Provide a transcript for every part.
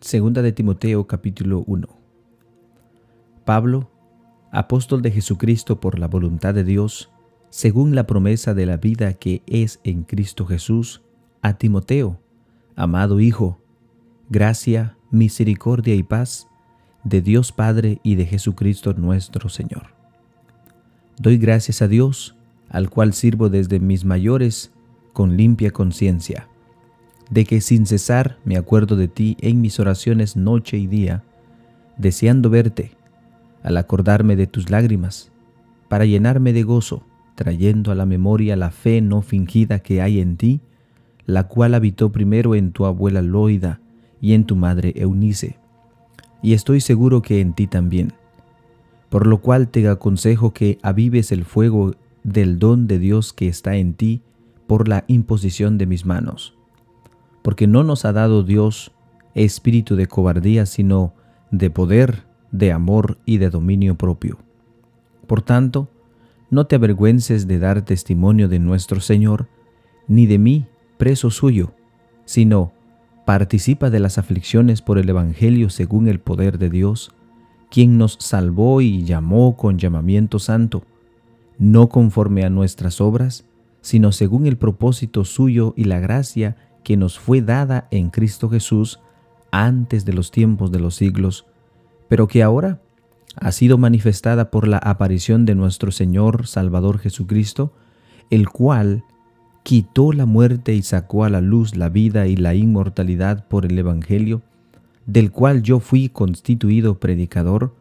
Segunda de Timoteo capítulo 1 Pablo, apóstol de Jesucristo por la voluntad de Dios, según la promesa de la vida que es en Cristo Jesús, a Timoteo, amado Hijo, gracia, misericordia y paz de Dios Padre y de Jesucristo nuestro Señor. Doy gracias a Dios, al cual sirvo desde mis mayores con limpia conciencia de que sin cesar me acuerdo de ti en mis oraciones noche y día, deseando verte, al acordarme de tus lágrimas, para llenarme de gozo, trayendo a la memoria la fe no fingida que hay en ti, la cual habitó primero en tu abuela Loida y en tu madre Eunice, y estoy seguro que en ti también. Por lo cual te aconsejo que avives el fuego del don de Dios que está en ti por la imposición de mis manos porque no nos ha dado Dios espíritu de cobardía, sino de poder, de amor y de dominio propio. Por tanto, no te avergüences de dar testimonio de nuestro Señor, ni de mí, preso suyo, sino participa de las aflicciones por el Evangelio según el poder de Dios, quien nos salvó y llamó con llamamiento santo, no conforme a nuestras obras, sino según el propósito suyo y la gracia que nos fue dada en Cristo Jesús antes de los tiempos de los siglos, pero que ahora ha sido manifestada por la aparición de nuestro Señor Salvador Jesucristo, el cual quitó la muerte y sacó a la luz la vida y la inmortalidad por el Evangelio, del cual yo fui constituido predicador,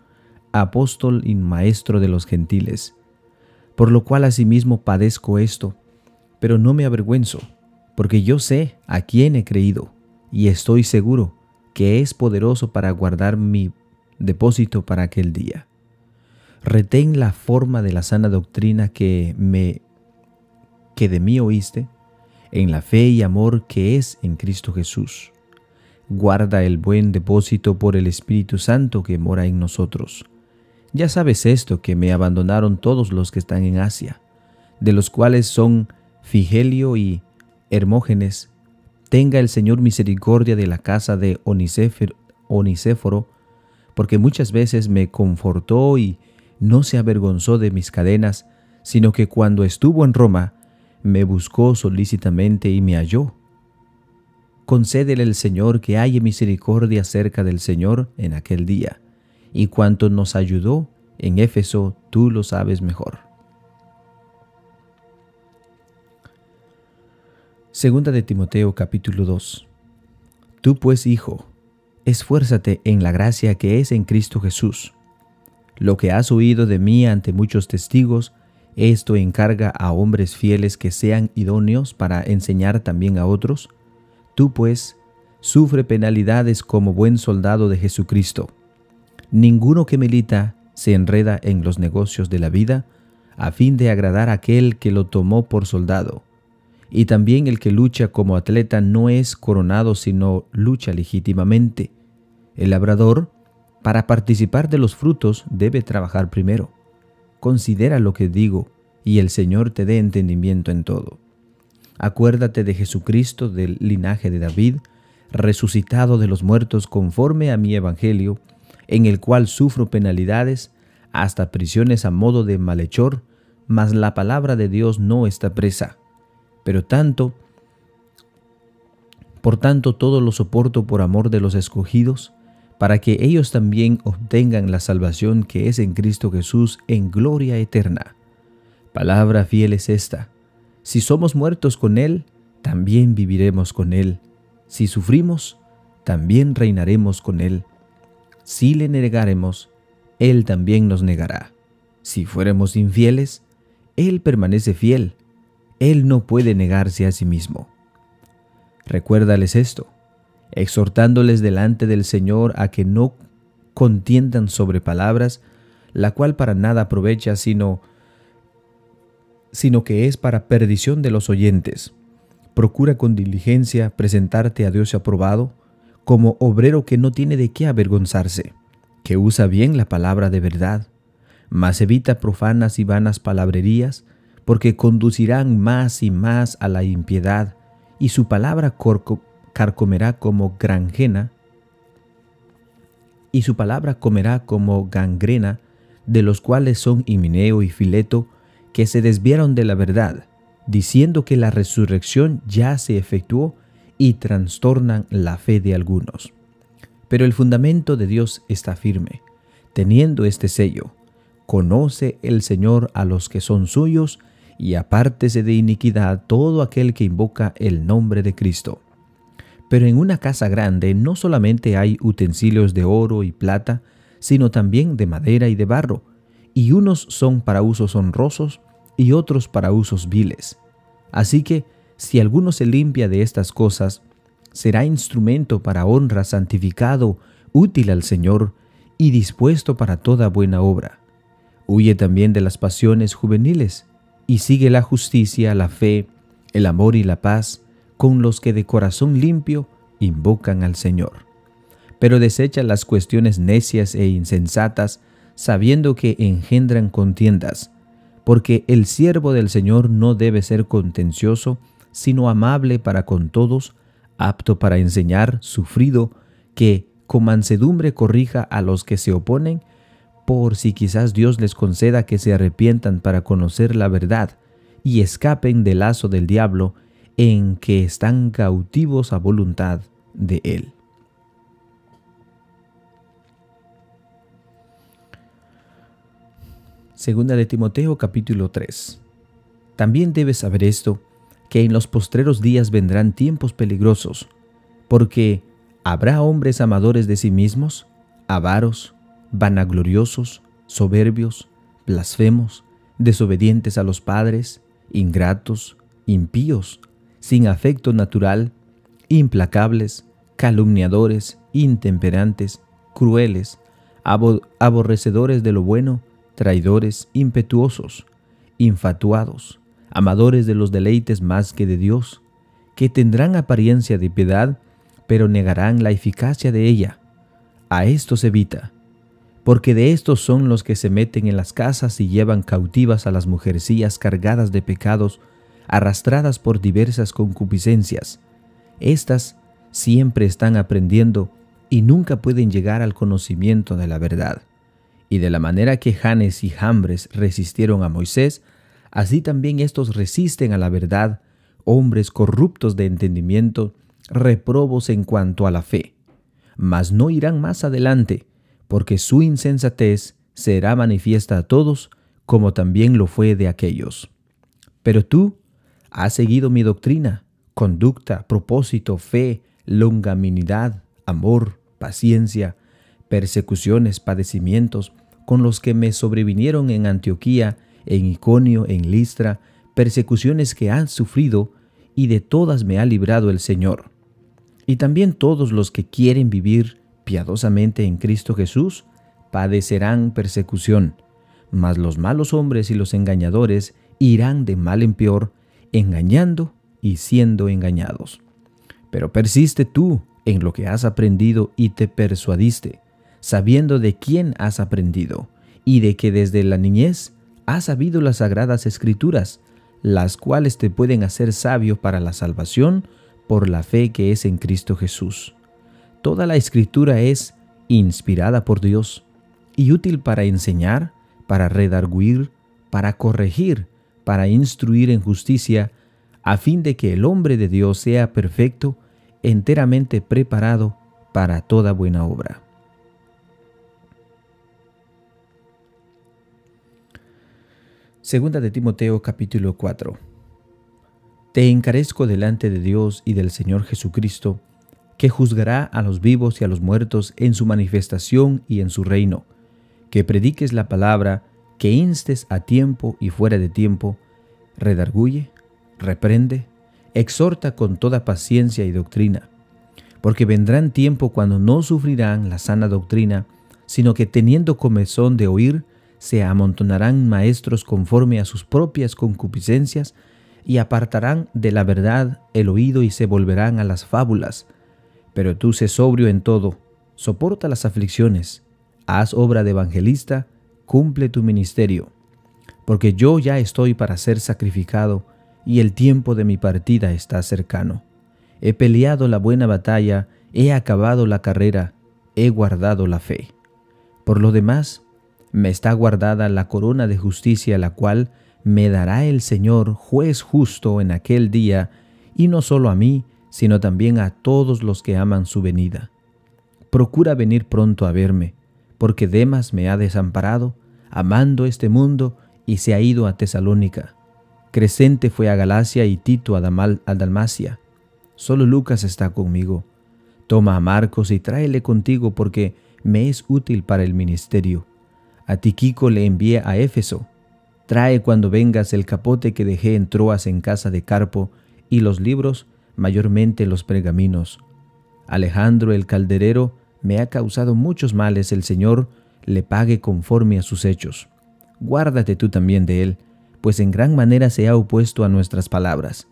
apóstol y maestro de los gentiles, por lo cual asimismo padezco esto, pero no me avergüenzo porque yo sé a quién he creído y estoy seguro que es poderoso para guardar mi depósito para aquel día. Retén la forma de la sana doctrina que me que de mí oíste en la fe y amor que es en Cristo Jesús. Guarda el buen depósito por el Espíritu Santo que mora en nosotros. Ya sabes esto, que me abandonaron todos los que están en Asia, de los cuales son Figelio y Hermógenes, tenga el Señor misericordia de la casa de Onicéforo, porque muchas veces me confortó y no se avergonzó de mis cadenas, sino que cuando estuvo en Roma, me buscó solícitamente y me halló. Concédele el Señor que haya misericordia cerca del Señor en aquel día, y cuanto nos ayudó en Éfeso, tú lo sabes mejor. Segunda de Timoteo capítulo 2. Tú pues, hijo, esfuérzate en la gracia que es en Cristo Jesús. Lo que has oído de mí ante muchos testigos, esto encarga a hombres fieles que sean idóneos para enseñar también a otros. Tú pues, sufre penalidades como buen soldado de Jesucristo. Ninguno que milita se enreda en los negocios de la vida, a fin de agradar a aquel que lo tomó por soldado y también el que lucha como atleta no es coronado, sino lucha legítimamente. El labrador, para participar de los frutos, debe trabajar primero. Considera lo que digo, y el Señor te dé entendimiento en todo. Acuérdate de Jesucristo del linaje de David, resucitado de los muertos conforme a mi evangelio, en el cual sufro penalidades, hasta prisiones a modo de malhechor, mas la palabra de Dios no está presa pero tanto, por tanto todo lo soporto por amor de los escogidos, para que ellos también obtengan la salvación que es en Cristo Jesús en gloria eterna. Palabra fiel es esta. Si somos muertos con Él, también viviremos con Él. Si sufrimos, también reinaremos con Él. Si le negaremos, Él también nos negará. Si fuéramos infieles, Él permanece fiel él no puede negarse a sí mismo. Recuérdales esto, exhortándoles delante del Señor a que no contiendan sobre palabras, la cual para nada aprovecha sino sino que es para perdición de los oyentes. Procura con diligencia presentarte a Dios aprobado, como obrero que no tiene de qué avergonzarse, que usa bien la palabra de verdad, mas evita profanas y vanas palabrerías, porque conducirán más y más a la impiedad, y su palabra carcomerá como granjena, y su palabra comerá como gangrena, de los cuales son Himineo y Fileto, que se desviaron de la verdad, diciendo que la resurrección ya se efectuó y trastornan la fe de algunos. Pero el fundamento de Dios está firme, teniendo este sello. Conoce el Señor a los que son suyos, y apártese de iniquidad todo aquel que invoca el nombre de Cristo. Pero en una casa grande no solamente hay utensilios de oro y plata, sino también de madera y de barro, y unos son para usos honrosos y otros para usos viles. Así que, si alguno se limpia de estas cosas, será instrumento para honra, santificado, útil al Señor y dispuesto para toda buena obra. Huye también de las pasiones juveniles y sigue la justicia, la fe, el amor y la paz con los que de corazón limpio invocan al Señor. Pero desecha las cuestiones necias e insensatas, sabiendo que engendran contiendas, porque el siervo del Señor no debe ser contencioso, sino amable para con todos, apto para enseñar, sufrido, que con mansedumbre corrija a los que se oponen, por si quizás Dios les conceda que se arrepientan para conocer la verdad y escapen del lazo del diablo en que están cautivos a voluntad de Él. Segunda de Timoteo capítulo 3. También debes saber esto, que en los postreros días vendrán tiempos peligrosos, porque habrá hombres amadores de sí mismos, avaros, vanagloriosos, soberbios, blasfemos, desobedientes a los padres, ingratos, impíos, sin afecto natural, implacables, calumniadores, intemperantes, crueles, aborrecedores de lo bueno, traidores, impetuosos, infatuados, amadores de los deleites más que de Dios, que tendrán apariencia de piedad, pero negarán la eficacia de ella. A estos evita, porque de estos son los que se meten en las casas y llevan cautivas a las mujercillas cargadas de pecados, arrastradas por diversas concupiscencias. Estas siempre están aprendiendo y nunca pueden llegar al conocimiento de la verdad. Y de la manera que Janes y Jambres resistieron a Moisés, así también estos resisten a la verdad, hombres corruptos de entendimiento, reprobos en cuanto a la fe. Mas no irán más adelante, porque su insensatez será manifiesta a todos, como también lo fue de aquellos. Pero tú has seguido mi doctrina, conducta, propósito, fe, longanimidad, amor, paciencia, persecuciones, padecimientos, con los que me sobrevinieron en Antioquía, en Iconio, en Listra, persecuciones que han sufrido, y de todas me ha librado el Señor. Y también todos los que quieren vivir piadosamente en Cristo Jesús padecerán persecución, mas los malos hombres y los engañadores irán de mal en peor, engañando y siendo engañados. Pero persiste tú en lo que has aprendido y te persuadiste, sabiendo de quién has aprendido, y de que desde la niñez has sabido las sagradas escrituras, las cuales te pueden hacer sabio para la salvación por la fe que es en Cristo Jesús. Toda la escritura es inspirada por Dios y útil para enseñar, para redarguir, para corregir, para instruir en justicia, a fin de que el hombre de Dios sea perfecto, enteramente preparado para toda buena obra. Segunda de Timoteo capítulo 4 Te encarezco delante de Dios y del Señor Jesucristo, que juzgará a los vivos y a los muertos en su manifestación y en su reino, que prediques la palabra, que instes a tiempo y fuera de tiempo, redarguye, reprende, exhorta con toda paciencia y doctrina, porque vendrán tiempo cuando no sufrirán la sana doctrina, sino que teniendo comezón de oír, se amontonarán maestros conforme a sus propias concupiscencias, y apartarán de la verdad el oído y se volverán a las fábulas. Pero tú sé sobrio en todo, soporta las aflicciones, haz obra de evangelista, cumple tu ministerio, porque yo ya estoy para ser sacrificado, y el tiempo de mi partida está cercano. He peleado la buena batalla, he acabado la carrera, he guardado la fe. Por lo demás, me está guardada la corona de justicia, la cual me dará el Señor, juez justo, en aquel día, y no solo a mí, sino también a todos los que aman su venida. Procura venir pronto a verme, porque Demas me ha desamparado, amando este mundo, y se ha ido a Tesalónica. Crescente fue a Galacia y Tito a, Dalmacia. Solo Lucas está conmigo. Toma a Marcos y tráele contigo porque me es útil para el ministerio. A Tiquico le envié a Éfeso. Trae cuando vengas el capote que dejé en Troas en casa de Carpo y los libros, mayormente los pergaminos. Alejandro el calderero me ha causado muchos males, el Señor le pague conforme a sus hechos. Guárdate tú también de él, pues en gran manera se ha opuesto a nuestras palabras.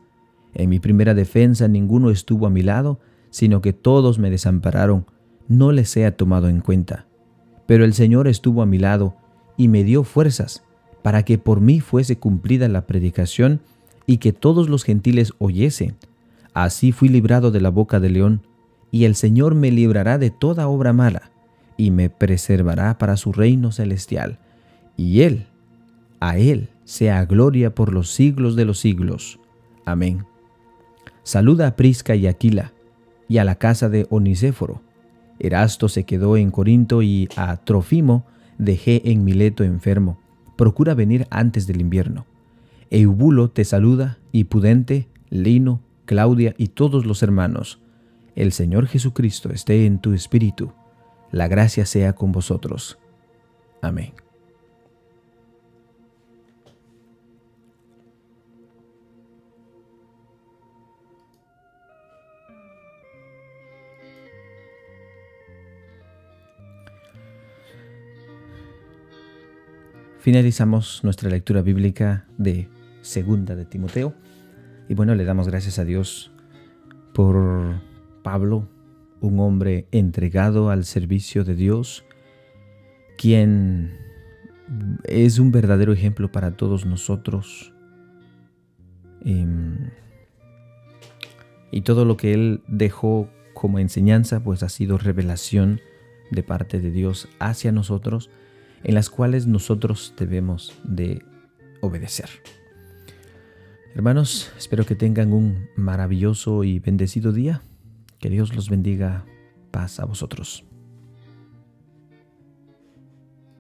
En mi primera defensa ninguno estuvo a mi lado, sino que todos me desampararon, no les he tomado en cuenta. Pero el Señor estuvo a mi lado y me dio fuerzas para que por mí fuese cumplida la predicación y que todos los gentiles oyesen. Así fui librado de la boca del león, y el Señor me librará de toda obra mala, y me preservará para su reino celestial. Y Él, a Él sea gloria por los siglos de los siglos. Amén. Saluda a Prisca y Aquila, y a la casa de Onicéforo. Erasto se quedó en Corinto y a Trofimo dejé en Mileto enfermo. Procura venir antes del invierno. Eubulo te saluda, y Pudente, Lino, Claudia y todos los hermanos. El Señor Jesucristo esté en tu espíritu. La gracia sea con vosotros. Amén. Finalizamos nuestra lectura bíblica de Segunda de Timoteo. Y bueno, le damos gracias a Dios por Pablo, un hombre entregado al servicio de Dios, quien es un verdadero ejemplo para todos nosotros. Em, y todo lo que él dejó como enseñanza, pues ha sido revelación de parte de Dios hacia nosotros en las cuales nosotros debemos de obedecer. Hermanos, espero que tengan un maravilloso y bendecido día. Que Dios los bendiga. Paz a vosotros.